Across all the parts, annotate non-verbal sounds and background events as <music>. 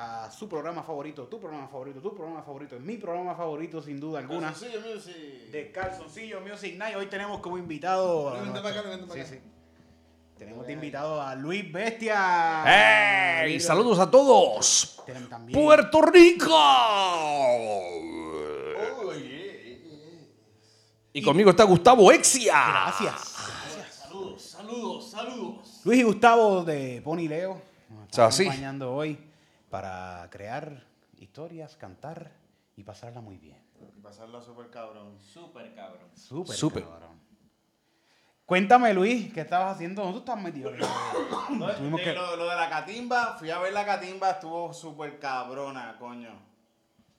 a su programa favorito, tu programa favorito, tu programa favorito, mi programa favorito sin duda alguna. De Calzoncillo Music Night. Hoy tenemos como invitado. a Vente nuestro- para acá, vente para Sí, acá. sí. Tenemos de invitado a Luis Bestia. ¡Hey! Saludos a todos. También. ¡Puerto Rico! Y conmigo está Gustavo Exia. Gracias. Saludos, saludos, saludos. Luis y Gustavo de Pony Leo nos están sea, sí. acompañando hoy para crear historias, cantar y pasarla muy bien. Pasarla super cabrón. Súper cabrón. Súper. Súper. cabrón. Cuéntame, Luis, ¿qué estabas haciendo? ¿Dónde tú estás metido? No, que- lo, lo de la catimba, fui a ver la catimba, estuvo súper cabrona, coño.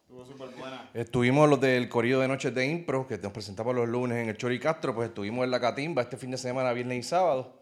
Estuvo súper buena. Estuvimos los del Corrido de Noches de Impro, que nos presentamos los lunes en el Chori Castro, pues estuvimos en la Catimba este fin de semana, viernes y sábado,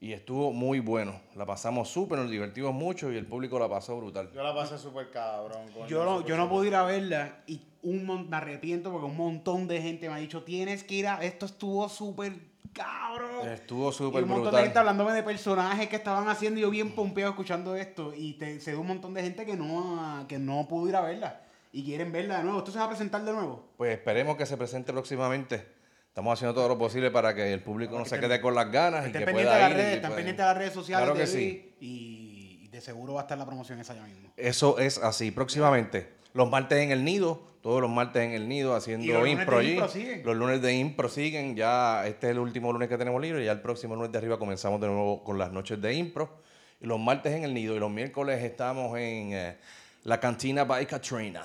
y estuvo muy bueno. La pasamos súper, nos divertimos mucho y el público la pasó brutal. Yo la pasé súper cabrón, coño. Yo no, yo no pude ir a verla y un me arrepiento porque un montón de gente me ha dicho, tienes que ir a... Esto estuvo súper cabrón. Estuvo Y súper un montón de brutal. gente hablándome de personajes que estaban haciendo y yo bien pompeado escuchando esto. Y te, se dio un montón de gente que no, que no pudo ir a verla. Y quieren verla de nuevo. ¿Esto se va a presentar de nuevo? Pues esperemos que se presente próximamente. Estamos haciendo todo lo posible para que el público no que se quede con las ganas y que de pueda las ir. redes, pendientes de las redes sociales Claro que sí. y, y de seguro va a estar la promoción esa ya mismo. Eso es así, próximamente. Los martes en el nido, todos los martes en el nido haciendo los lunes impro de allí. impro siguen. Los lunes de impro siguen. Ya este es el último lunes que tenemos libre. Ya el próximo lunes de arriba comenzamos de nuevo con las noches de impro. Y los martes en el nido. Y los miércoles estamos en eh, la cantina by Katrina.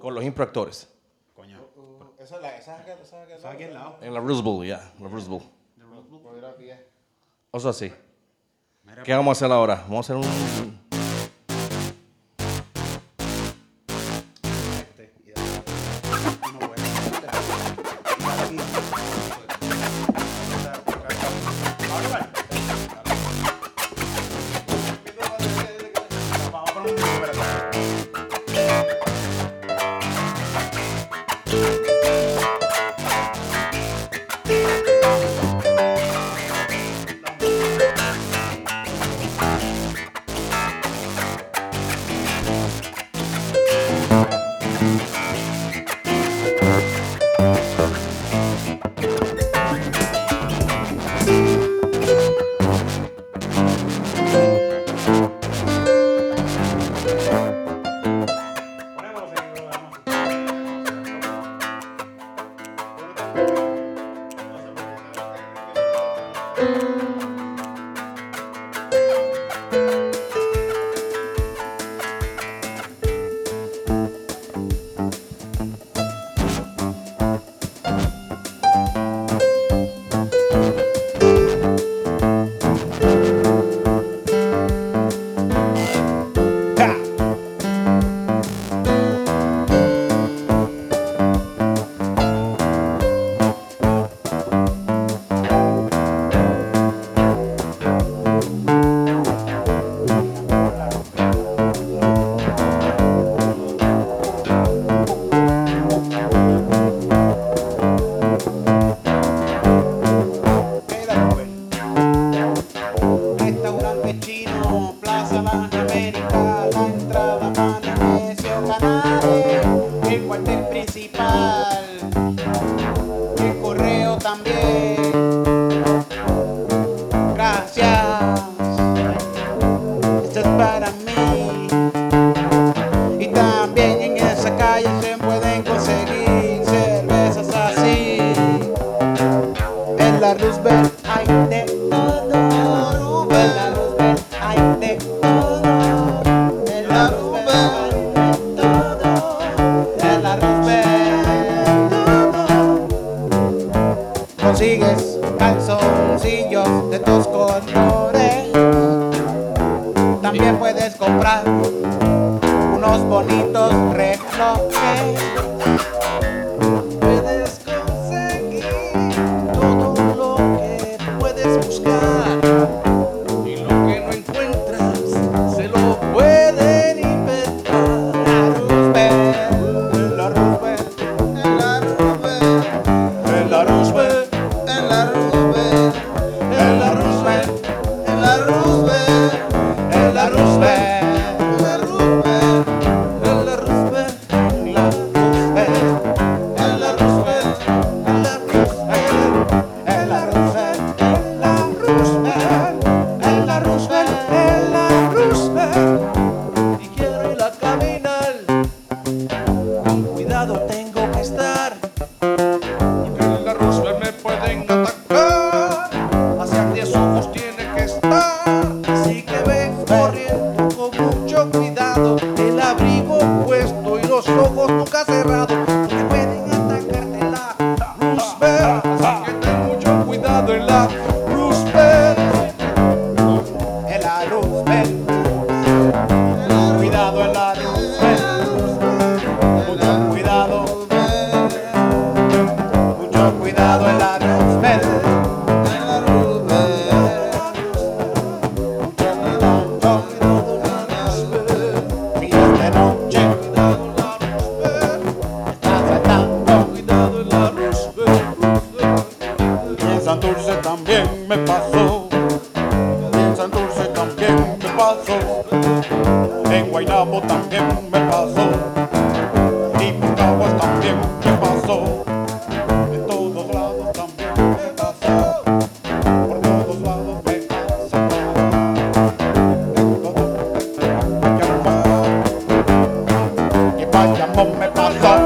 Con los impro actores. Coño. Uh, Esa es la, esa es aquella- esa es al lado. En la Roosevelt, ya. La Roosevelt. Puedo ir a pie. Eso así. Mira, ¿Qué vamos a hacer ahora? Vamos a hacer un. I'm on my papa.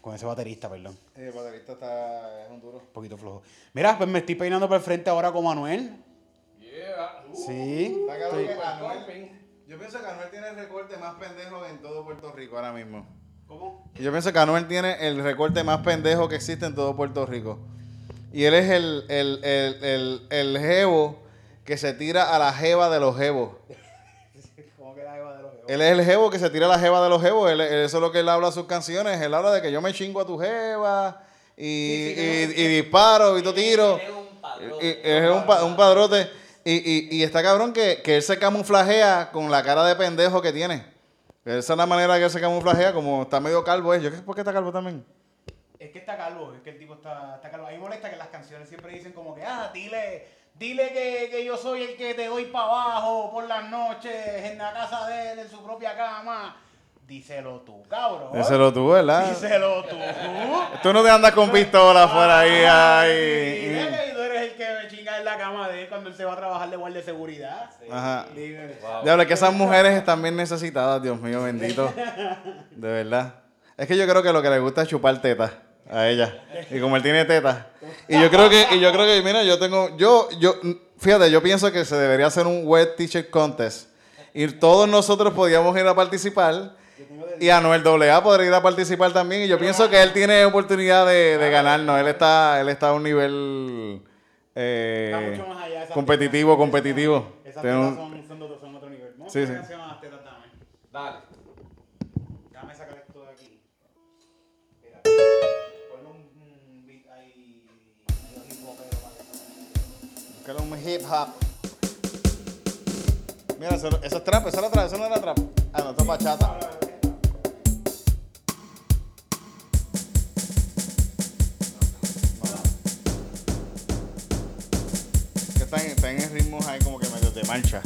Con ese con baterista, perdón. El baterista está, es un duro. Un poquito flojo. Mira, pues me estoy peinando para el frente ahora como Manuel. Sí. Está cabrón estoy- que Anuel- yo pienso que Anuel tiene el recorte más pendejo en todo Puerto Rico ahora mismo. ¿Cómo? Yo pienso que Anuel tiene el recorte más pendejo que existe en todo Puerto Rico. Y él es el, el, el, el, el jevo que se tira a la jeva de los jevos. ¿Cómo que la Eva de los Él es el jevo que se tira la jeva de los jevos. Él- eso es lo que él habla en sus canciones. Él habla de que yo me chingo a tu jeva y, y- y disparo y todo tiro. Es un, pa- un padrote. Y, y- y está cabrón que, que él se camuflajea con la cara de pendejo que tiene. Esa es la manera que él se camuflajea, como está medio calvo. ¿eh? Yo, ¿Por qué está calvo también? Es que está calvo, es que el tipo está, está calvo. A mí molesta que las canciones siempre dicen como que, ah, dile, dile que, que yo soy el que te doy para abajo por las noches en la casa de él, en su propia cama. Díselo tú, cabrón. Díselo tú, ¿verdad? Díselo tú. Tú no te andas con pistola por ahí. Dile ahí. que tú eres el que me chinga en la cama de él cuando él se va a trabajar de guardia de seguridad. Ajá. Dime. Diablo, que esas mujeres están bien necesitadas, Dios mío, bendito. <laughs> De verdad. Es que yo creo que lo que le gusta es chupar tetas a ella. Y como él tiene tetas. Y yo creo que, y yo creo que, mira, yo tengo, yo, yo, fíjate, yo pienso que se debería hacer un wet t-shirt contest. Y todos nosotros podíamos ir a participar. Y Anuel AA podría ir a participar también. Y yo pienso que él tiene oportunidad de, de ganarnos. Él está, él está a un nivel eh, Está mucho más allá. esas competitivo, tetas- competitivo. Esas tetas son, otro, son otro nivel. Vamos Sí, a ver sí. qué canción las tetas, dame. Dale. Suene. Búscale un hip hop. Mira, eso, eso es trap, eso era trap, eso no era trap. Ah, no, esto es bachata. Que están, están en ritmos ahí como que medio de marcha.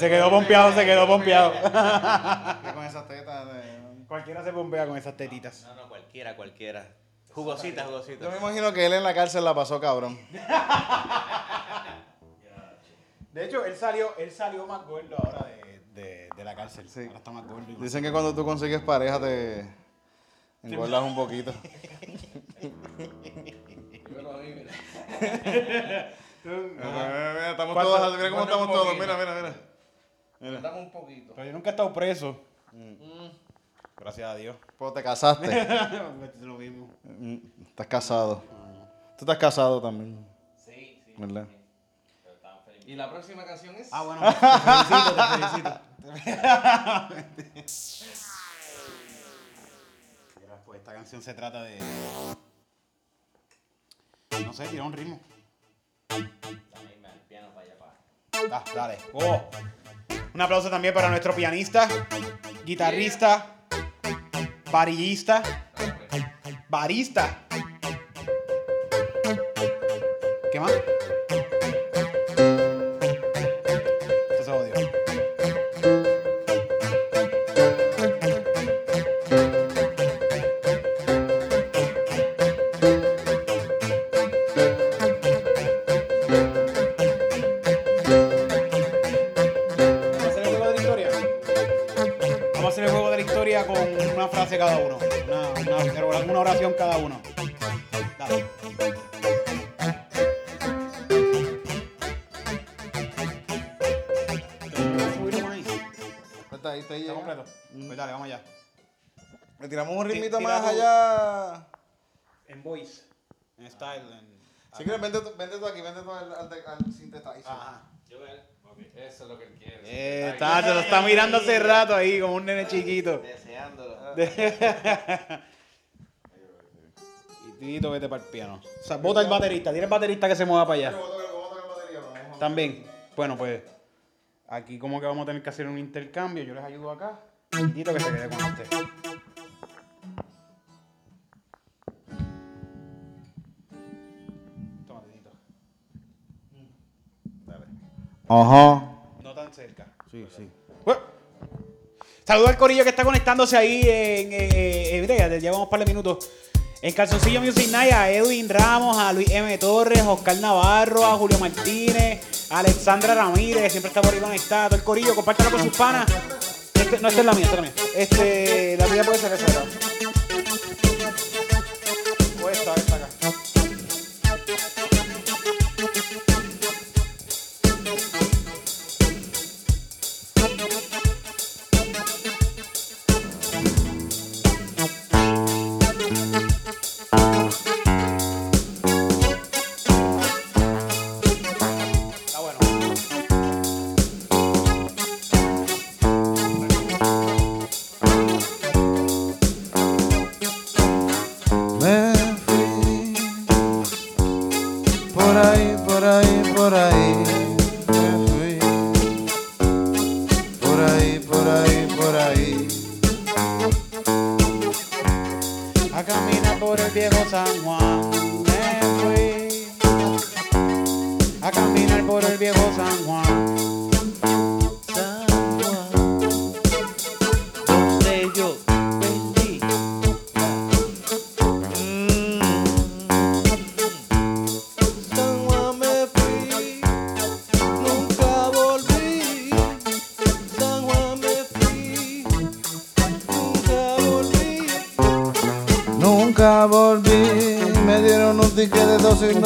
Se, quedó pompeado, se quedó pompeado. Con esas tetas. de- Cualquiera se pompea con esas tetitas. No, no, cualquiera, cualquiera. Jugosita, jugosita. Yo me imagino que él en la cárcel la pasó cabrón. De hecho, él salió, él salió más gordo ahora de, de, de la cárcel. Sí. Ahora está más gordo. más- Dicen que cuando tú consigues pareja te engordas un poquito. Mira, mira, estamos ¿Cuánto- todos, mira cómo estamos todos, mira, mira, mira. Dame un poquito. Pero yo nunca he estado preso. Gracias a Dios. Pues te casaste. <laughs> Lo mismo. Mm, Estás casado. Tú estás casado también. Sí, sí. ¿Verdad? Y la próxima canción es. Ah, bueno, <laughs> te felicito, te felicito. Pues esta canción se trata de. No sé, tirar un ritmo. Ah, dale. Oh. Un aplauso también para nuestro pianista, guitarrista, varillista, barista. ¿Qué más? en voice, en style. Ah. En, vende, vende tú aquí, vende tú al, al. Ajá. Eso es lo que él quiere. Eh, está, se lo está mirando hace rato ahí, como un nene chiquito. Deseándolo. <laughs> y Tito, vete para el piano. O sea, bota el baterista. Tiene el baterista que se mueva para allá. También. Bueno, pues aquí como que vamos a tener que hacer un intercambio. Yo les ayudo acá. Tito que se quede con usted. Ajá. No tan cerca. Sí, sí. Saludos al corillo que está conectándose ahí en, en, llevamos un par de minutos. En Calzoncillo Music Night a Edwin Ramos, a Luis M. Torres, a Oscar Navarro, a Julio Martínez, a Alexandra Ramírez, que siempre está por ahí conectada, todo el corillo, compártelo con sus panas. Este, no, esta es la mía, esta es la mía. Este, la mía puede ser esa, ¿verdad?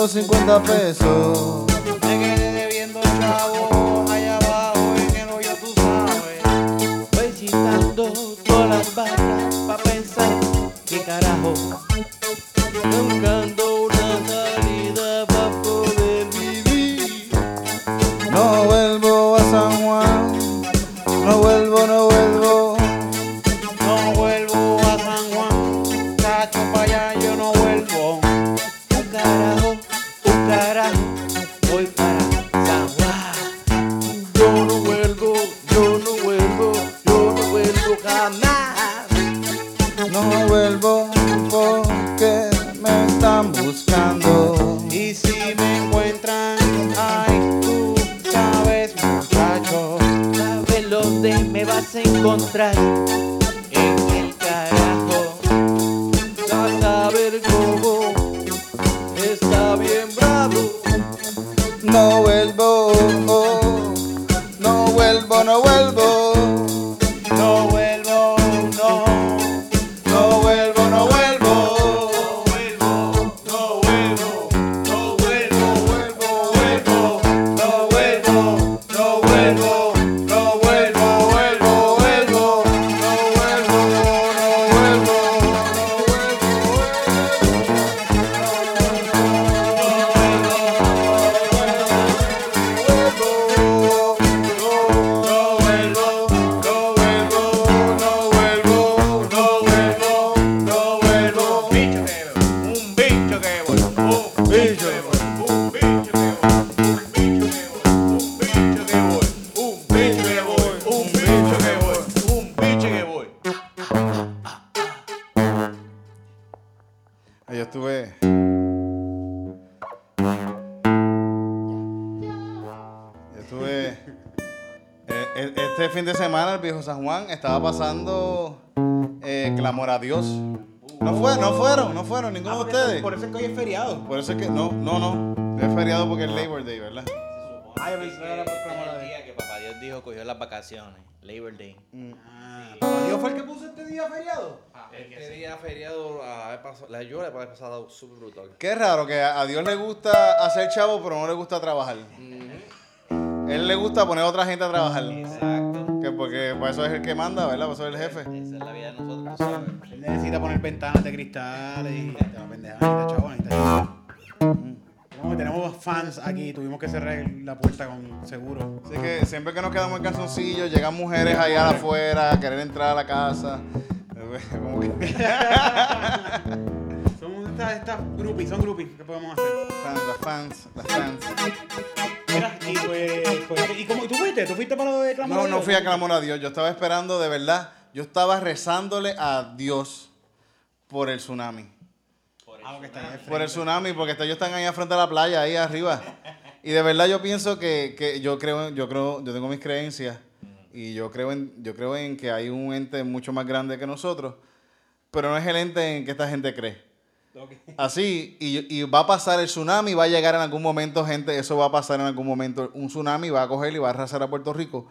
50 pesos. saber Por eso es que no, no, no. Es feriado porque es ah. Labor Day, ¿verdad? Ah, yo que era por cámara de día que papá Dios dijo cogió las vacaciones, Labor Day. Mm. ¿Papá Dios fue el que puso este día feriado? Ah, este día feriado, ah, pasó, la lluvia la pasada súper brutal. Qué raro que a Dios le gusta hacer chavo, pero no le gusta trabajar. Él le gusta poner a otra gente a trabajar. Exacto. Que porque por eso es el que manda, ¿verdad? Por eso es el jefe. Esa es la vida de nosotros. Él necesita poner ventanas de cristales y. Tenemos fans aquí, tuvimos que cerrar la puerta con seguro. Así que siempre que nos quedamos en calzoncillos, llegan mujeres allá afuera a querer entrar a la casa. <laughs> Como que- <laughs> Son estas, estas groupies, son groupies, ¿qué podemos hacer? Fans, las fans, las fans. Mira, y pues, pues, ¿y cómo tú fuiste? ¿Tú fuiste para lo de clamor? No, a no Dios? fui a clamor a Dios. Yo estaba esperando, de verdad. Yo estaba rezándole a Dios por el tsunami. Ah, porque Por el tsunami, porque ellos están ahí frente a la playa, ahí arriba. Y de verdad yo pienso que, que yo creo, yo creo, yo tengo mis creencias y yo creo en, yo creo en que hay un ente mucho más grande que nosotros, pero no es el ente en que esta gente cree. Así, y, y va a pasar el tsunami, va a llegar en algún momento, gente, eso va a pasar en algún momento. Un tsunami va a coger y va a arrasar a Puerto Rico.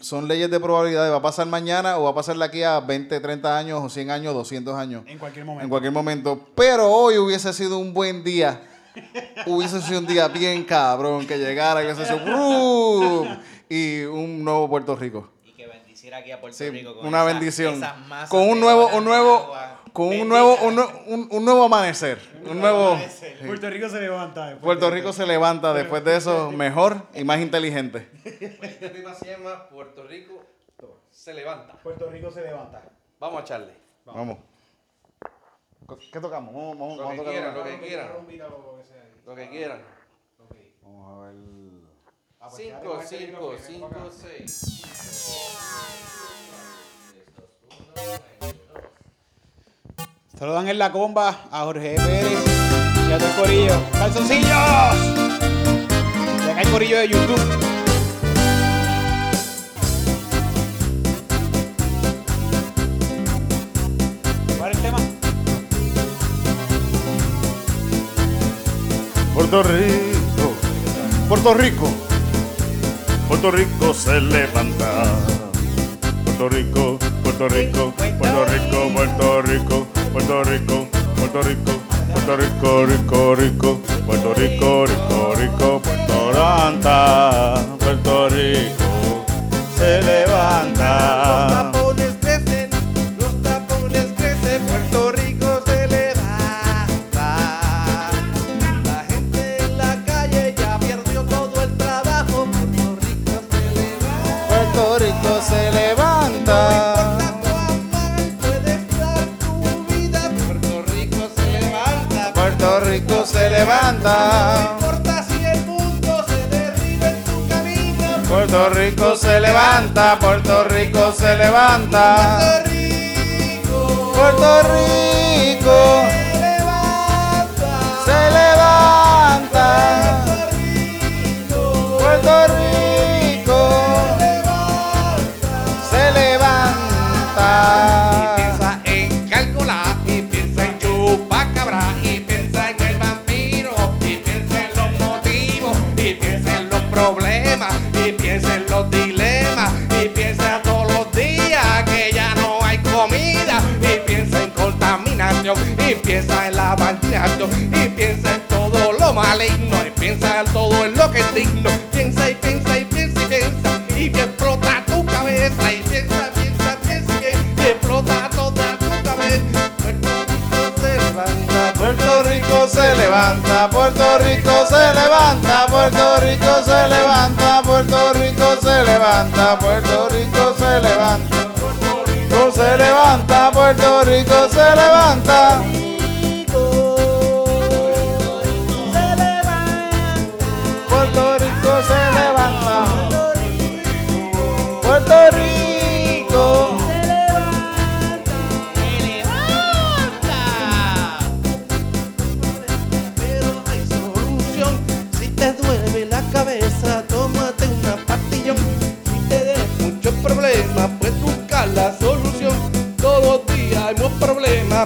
Son leyes de probabilidad, va a pasar mañana o va a pasar de aquí a 20, 30 años o 100 años, 200 años. En cualquier momento. En cualquier momento. Pero hoy hubiese sido un buen día. <laughs> hubiese sido un día bien cabrón que llegara y hubiese sido ¡brum! y un nuevo Puerto Rico. Y que bendiciera aquí a Puerto Sí, Rico con una esa- bendición. esas masas Con un nuevo, un nuevo, agua. Con un nuevo, un, un- un nuevo amanecer. Un nuevo. Puerto Rico se levanta. después Puerto de Rico esto. se levanta después de eso mejor y más inteligente. Este tema se llama Puerto Rico se levanta. Puerto Rico se levanta. Vamos a echarle. Vamos. ¿Qué tocamos? Vamos, vamos, Lo vamos a que tocar quieran, lo que quieran. Lo que quieran. Vamos a ver. Ah, pues 5, quédate con este 5, micrófono, ven 5, para acá. 6. Saludan en la comba a Jorge Pérez y a todo el corillo. ¡Calzoncillos! Y acá el corillo de YouTube. ¿Cuál es el tema? Puerto Rico, Puerto Rico, Puerto Rico se levanta. Puerto Rico, Puerto Rico, Puerto Rico, Puerto Rico, Puerto Rico, Puerto Rico, Puerto Rico, Rico, Rico, Puerto Rico, Rico, Rico, Puerto levanta. Levanta. Se levanta Puerto Rico se levanta, Puerto Rico se levanta, Puerto Rico se levanta, Puerto Rico se levanta, Puerto Rico se levanta, Puerto Rico se levanta. Puerto Rico se levanta. Puerto Rico.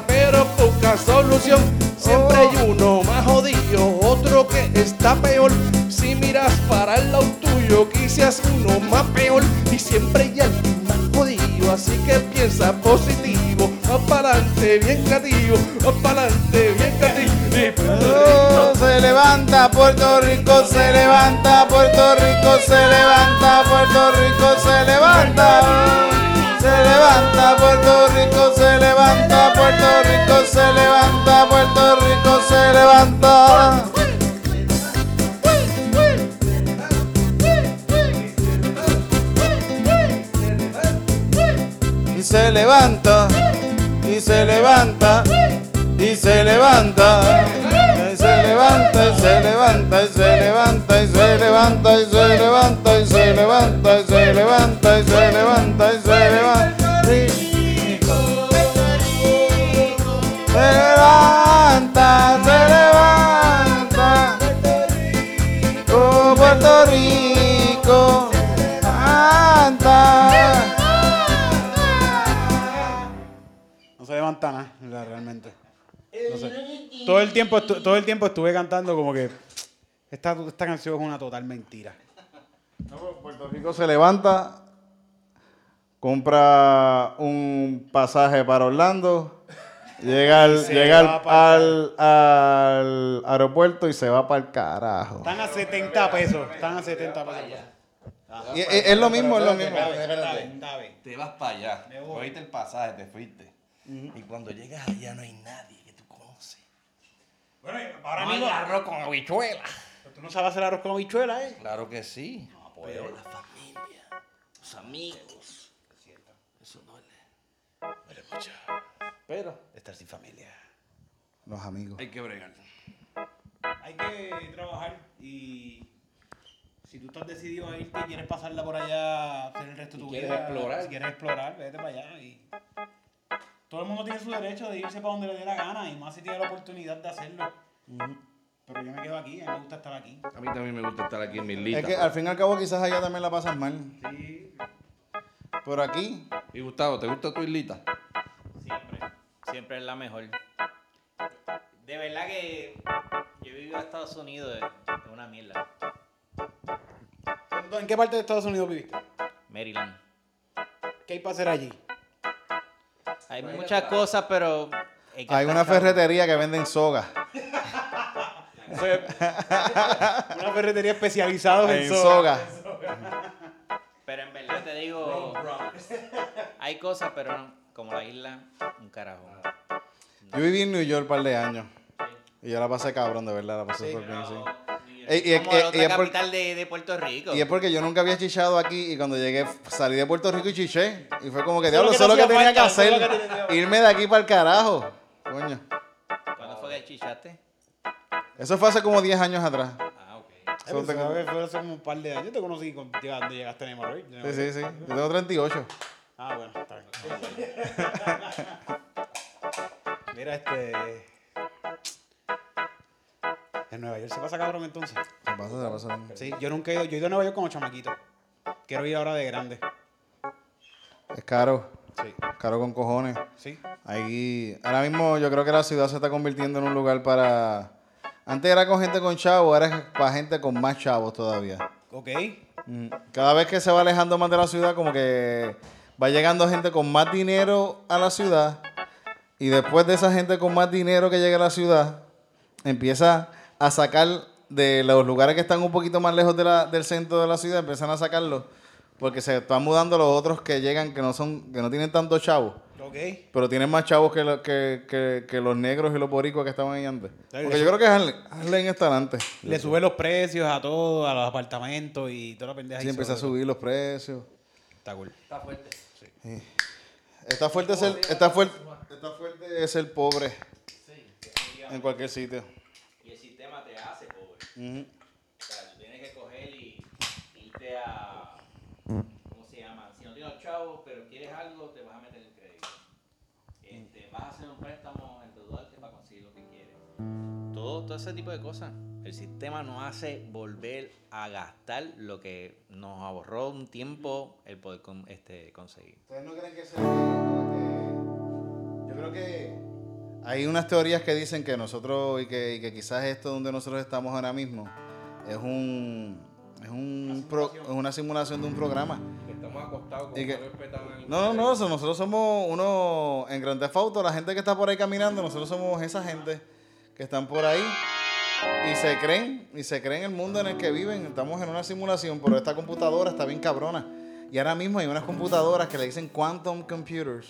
Pero busca solución. Siempre hay uno más jodido, otro que está peor. Si miras para el lado tuyo, quizás uno más peor y siempre hay alguien más jodido. Así que piensa positivo, va pa'lante, bien creativo, va pa'lante, bien creativo. Y Oh, se levanta Puerto Rico, se levanta Puerto Rico, se levanta Puerto Rico, se levanta. Se levanta Puerto Rico, se levanta Puerto Rico, se levanta Puerto Rico, se levanta. Y se levanta, y se levanta, y se levanta, se levanta, y se levanta, y se levanta, y se levanta, y se levanta, y se levanta, y se levanta, y se levanta, y se levanta. Todo el tiempo, todo el tiempo estuve cantando como que esta, esta canción es una total mentira. Puerto Rico se levanta, compra un pasaje para Orlando, llega al, llega al, al- al aeropuerto y se va para el carajo. Están a 70 pesos. Están a 70 pesos. Y es, es lo mismo, es lo mismo. Te vas para allá, cogiste el pasaje, te fuiste. Y cuando llegas allá no hay nadie. Bueno, ahora No mismo. arroz con habichuela. Tú no sabes hacer arroz con habichuela, ¿eh? Claro que sí. Pero la familia, los amigos. Eso duele. Duele mucho. Pero Estar sin familia. Los amigos. hay que bregar. Hay que trabajar y si tú estás decidido a irte y quieres pasarla por allá, hacer el resto de tu quieres vida, explorar. si quieres explorar, vete para allá y todo el mundo tiene su derecho de irse para donde le dé la gana y más si tiene la oportunidad de hacerlo. Pero yo me quedo aquí, a mí me gusta estar aquí. A mí también me gusta estar aquí en mi Es lista. que al fin y al cabo quizás allá también la pasas mal. Sí, Por aquí, Y Gustavo, ¿te gusta tu islita? Siempre. Siempre es la mejor. De verdad que yo he vivido en Estados Unidos es es una mierda. ¿En qué parte de Estados Unidos viviste? Maryland. ¿Qué hay para hacer allí? Hay muchas cosas, pero. hay que hay estar una ferretería que venden soga. <laughs> Una ferretería especializada en, En soga. soga. Pero en verdad te digo. Hay cosas, pero no, como la isla, un carajo. Yo viví en New York un par de años. Y yo la pasé cabrón, de verdad, la pasé súper bien, sí. Ey, y- Como y- la otra y por- capital de, de Puerto Rico. Y es porque yo nunca había chichado aquí y cuando llegué salí de Puerto Rico y chiché. Y fue como que, diablo, que eso es lo que hacía tenía que hacer. que Irme de aquí para el carajo. Coño. ¿Cuándo fue que chichaste? Eso fue hace como 10 años atrás. Ah, ok. Eso fue hace un par de años. Yo te conocí cuando llegaste a Neymar, Sí, sí, sí. Yo tengo 38. Ah, bueno, está bien. <laughs> Mira, este. En Nueva York se pasa cabrón entonces. Se pasa, se pasa. Sí, yo nunca he ido. Yo he ido a Nueva York como chamaquito. Quiero ir ahora de grande. Es caro. Sí. Caro con cojones. Sí. Ahí, ahora mismo yo creo que la ciudad se está convirtiendo en un lugar para... Antes era con gente con chavos, ahora es para gente con más chavos todavía. Ok. Mm. Cada vez que se va alejando más de la ciudad, como que va llegando gente con más dinero a la ciudad. Y después de esa gente con más dinero que llega a la ciudad, empieza a sacar de los lugares que están un poquito más lejos de la- del centro de la ciudad, empiezan a sacarlos. Porque se están mudando los otros que llegan, que no son, que no tienen tantos chavos. Ok. Pero tienen más chavos que, lo- que, que- que los negros y los boricuas que estaban ahí antes. Sí, Porque yo creo que Harlem, Harlem está antes. Le sube los precios a todo, a los apartamentos y toda la pendeja. Sí, ahí empieza a subir los precios. Está cool. Está fuerte. Está fuerte ser, está fuerte, está fuerte es el pobre en cualquier sitio. Y el sistema te pobre. Ujú. O sea, tú tienes que coger y irte a. ¿Cómo se llama? Si no tienes chavos, pero quieres algo, te vas a meter el crédito. Este, vas a hacer un préstamo, endeudarte para conseguir lo que quieres. Todo, todo ese tipo de cosas. El sistema nos hace volver a gastar lo que nos ahorró un tiempo el poder con- este, conseguir. ¿Ustedes no creen que sea Yo creo que hay unas teorías que dicen que nosotros y que, y que quizás esto donde nosotros estamos ahora mismo es un Es, un pro- es una simulación de un programa. Que estamos acostados Y que- el- No, no, no, nosotros somos uno en Grand Theft Auto, la gente que está por ahí caminando, nosotros somos esa gente que están por ahí y se creen, y se creen el mundo en el que viven. Estamos en una simulación, pero esta computadora está bien cabrona. Y ahora mismo hay unas computadoras que le dicen quantum computers,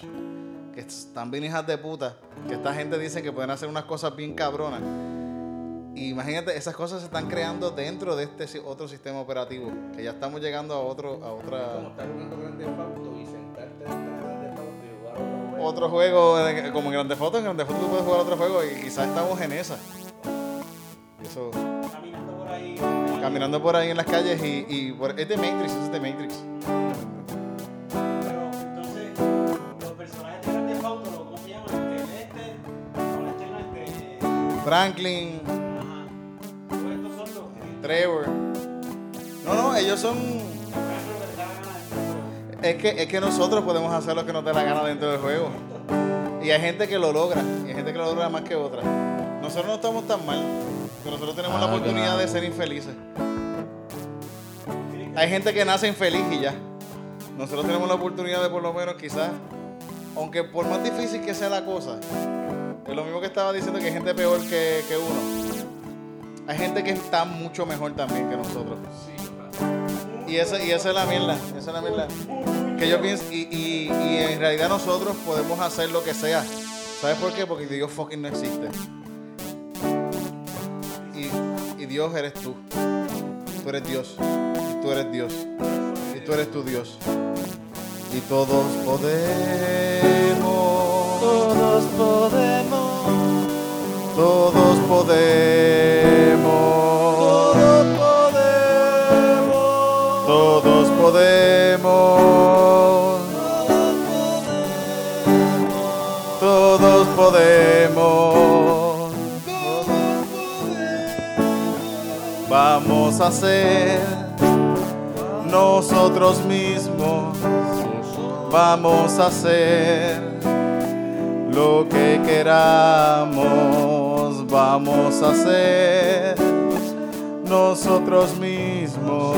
que están bien hijas de puta, que esta gente dice que pueden hacer unas cosas bien cabronas. Y imagínate, esas cosas se están creando dentro de este otro sistema operativo, que ya estamos llegando a otro, a otra Como estar jugando Grande Auto y sentarte dentro de Grande Auto y jugar otro juego. otro juego como en Grande Foto, en Grande Foto tú puedes jugar otro juego y quizás estamos en esa. Eso, Caminando por ahí. caminando por ahí en las calles y, y por, es de Matrix, es de Matrix. Franklin. Trevor. No, no, ellos son... Es que, es que nosotros podemos hacer lo que nos dé la gana dentro del juego. Y hay gente que lo logra, y hay gente que lo logra más que otra. Nosotros no estamos tan mal, pero nosotros tenemos la Ah, oportunidad claro. de ser infelices. Hay gente que nace infeliz y ya. Nosotros tenemos la oportunidad de por lo menos quizás, aunque por más difícil que sea la cosa, es lo mismo que estaba diciendo que hay gente peor que, que uno. Hay gente que está mucho mejor también que nosotros. Y esa, y esa es la mierda, esa es la mierda. Que yo pienso, y, y, y en realidad nosotros podemos hacer lo que sea. ¿Sabes por qué? Porque Dios fucking no existe. Y, y Dios eres tú. Tú eres Dios. Y tú eres Dios. Y tú eres tu Dios. Y todos podemos. Todos podemos, Todos podemos. todos podemos, Todos podemos. Todos podemos. Vamos a ser nosotros mismos. Vamos a hacer lo que queramos. Vamos a hacer nosotros mismos.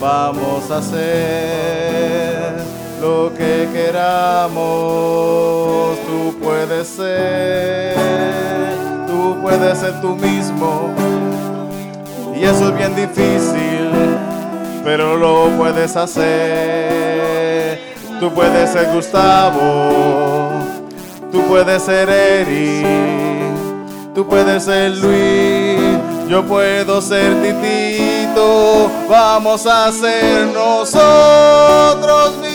Vamos a hacer lo que queramos. Tú puedes ser, tú puedes ser tú mismo. Y eso es bien difícil, pero lo puedes hacer. Tú puedes ser Gustavo, tú puedes ser Eric, tú puedes ser Luis, yo puedo ser Titito. Vamos a ser nosotros mismos.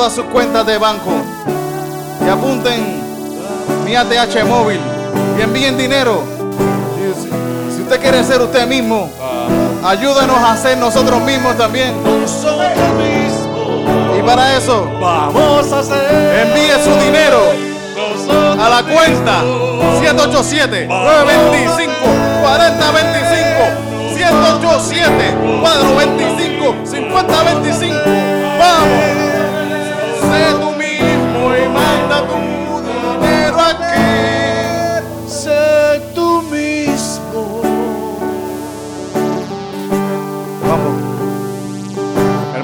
Todas sus cuentas de banco. Y apunten mi ATH móvil y envíen dinero. Si, usted quiere ser usted mismo, ayúdenos a ser nosotros mismos también. Y para eso, Vamos a ser envíe su dinero a la cuenta 787 925 4025 787 425 5025 Vamos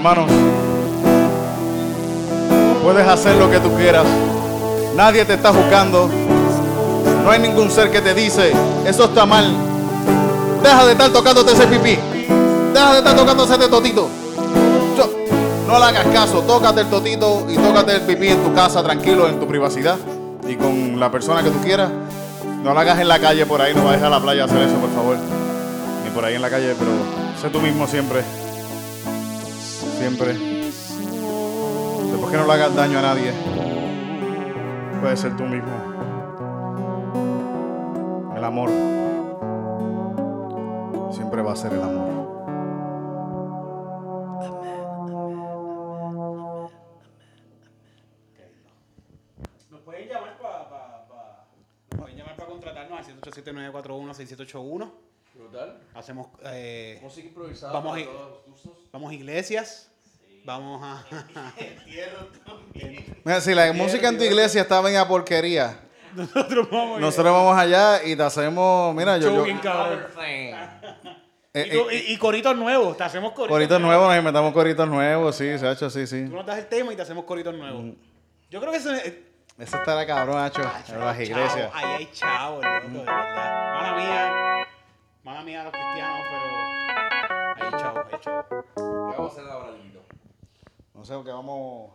Vamos Hermanos Puedes hacer lo que tú quieras. Nadie te está juzgando. No hay ningún ser que te dice Eso está mal. Deja de estar tocándote ese pipí. Deja de estar tocándote ese totito. No le hagas caso, tócate el totito y tócate el pipí en tu casa, tranquilo, en tu privacidad y con la persona que tú quieras. No lo hagas en la calle por ahí, no vayas a la playa a hacer eso, por favor. Ni por ahí en la calle, pero sé tú mismo siempre. Siempre. Después que no le hagas daño a nadie, puedes ser tú mismo. El amor siempre va a ser el amor. Nos pueden llamar para pa, pa, nos pueden llamar para contratarnos al 187-941-6781. Brutal. Hacemos eh, Música improvisada. Vamos para todos los gustos. vamos a iglesias. Vamos a <laughs> Mira, si la música en tu iglesia está media porquería, nosotros vamos nosotros vamos allá y te hacemos, mira, yo, yo cabrón. Eh, Y, eh, y- y coritos nuevos, te hacemos coritos, coritos nuevos, nos inventamos coritos nuevos, sí, se ha hecho, sí, sí. Tú nos das el tema y te hacemos coritos nuevos. Mm. Yo creo que eso es. Eso estará cabrón, Nacho, en las iglesias. Ahí hay chavos, loco, de verdad. Mala mía. Mala mía a los cristianos, pero. Ahí hay chavos, hay chavos. ¿Qué vamos a hacer ahora, Lito? No sé, porque vamos...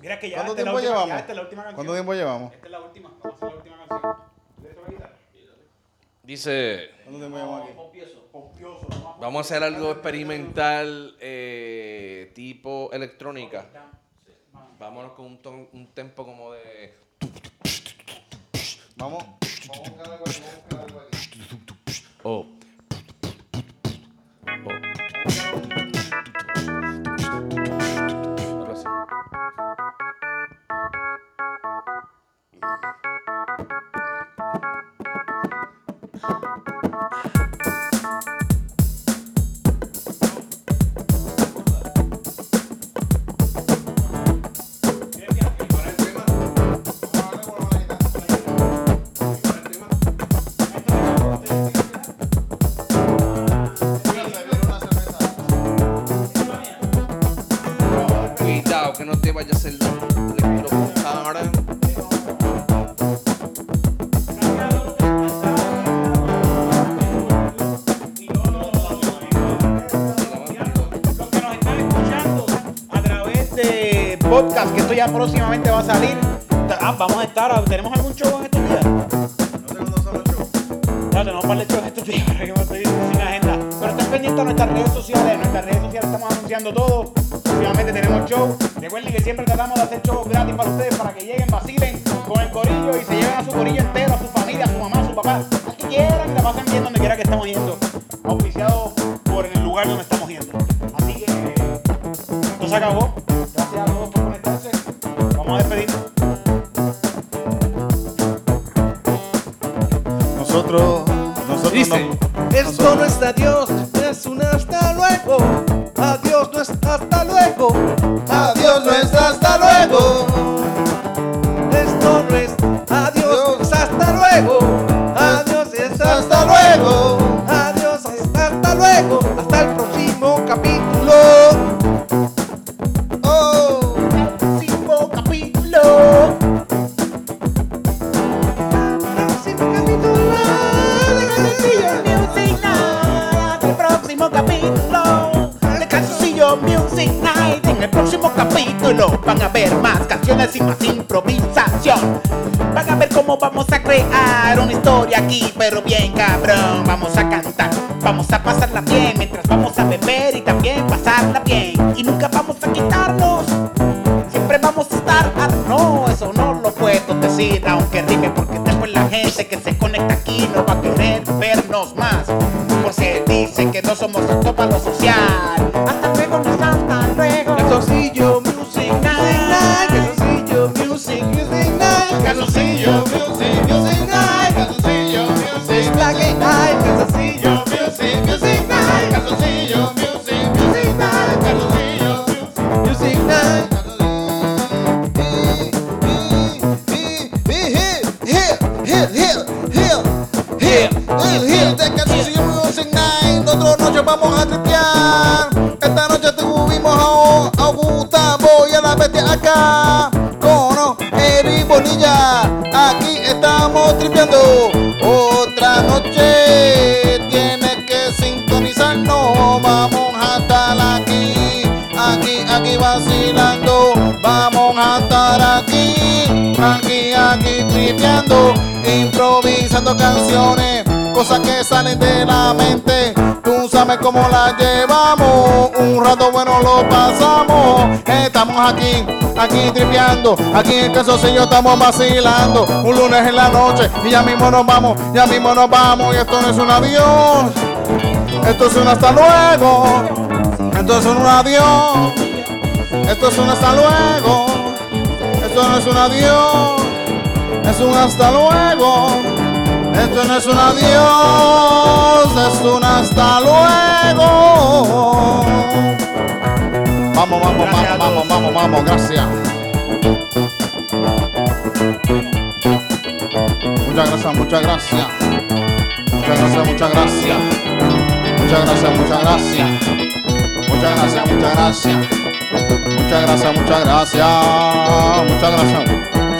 Mira que ya ¿Cuánto la tiempo última, llevamos? ya esta es la última canción. ¿Cuánto tiempo llevamos? Esta es la última, vamos a hacer la última canción. Dice, ¿Cuánto tiempo llevamos aquí? Pompioso, vamos a vamos a hacer algo experimental eh, tipo electrónica. Vámonos con un, ton- un tempo como de... Vamos, vamos a buscar algo aquí, vamos a buscar algo aquí. Oh. Thank you. Próximamente va a salir. Ah, vamos a estar, ¿tenemos algún show en estos días? Ya tenemos un par de shows estos días, <laughs> ahora que me estoy sin agenda. Pero estén pendientes a nuestras redes sociales. En nuestras redes sociales estamos anunciando todo. Próximamente tenemos show. Recuerden que siempre tratamos de hacer shows gratis para ustedes, para que lleguen, vacilen con el corillo y se lleven a su corillo entero, a su familia, a su mamá, a su papá, a que quieran y la pasen bien donde quiera que estamos yendo. Auspiciado por el lugar donde estamos yendo. Así que esto se acabó. Dice, esto no es adiós, es un hasta luego. Adiós no es hasta luego. Adiós, no es hasta luego. Vamos a cantar, vamos a pasarla bien mientras vamos a beber y también pasarla bien. Y nunca vamos a quitarnos Siempre vamos a estar. ah, no, eso no lo puedo decir, aunque rime, porque después la gente que se conecta aquí no va a querer vernos más. Porque dicen que no somos lo social. Improvisando canciones, cosas que salen de la mente. Tú sabes cómo las llevamos, un rato bueno lo pasamos. Estamos aquí, aquí tripeando, aquí en Calzoncillo estamos vacilando. Un lunes en la noche y ya mismo nos vamos, ya mismo nos vamos. Y esto no es un adiós, esto es un hasta luego, esto es un adiós. Esto es un hasta luego. Esto no es un adiós. Es un hasta luego. Esto no es un adiós. Es un hasta luego. Vamos, vamos, Gracias vamos, vamos, vamos, vamos. Gracias. Muchas gracias, muchas gracias. Muchas gracias, muchas gracias. Muchas gracias, muchas gracias. Muchas gracias, muchas gracias. Muchas gracias, muchas gracias. Muchas gracias.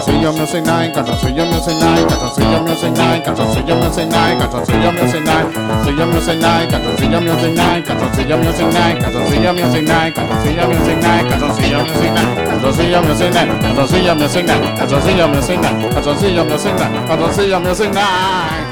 Calzoncillo Music Night, Calzoncillo Music Night, Calzoncillo Music Night, Calzoncillo Music Night, Calzoncillo Music Night, Calzoncillo Music Night, Calzoncillo Music Night, Calzoncillo Music Night, Calzoncillo Music Night, Calzoncillo Music Night, Calzoncillo Music Night, Calzoncillo Music Night, Calzoncillo Music Night, Calzoncillo Music Night, Calzoncillo Music Night, Calzoncillo Music Night.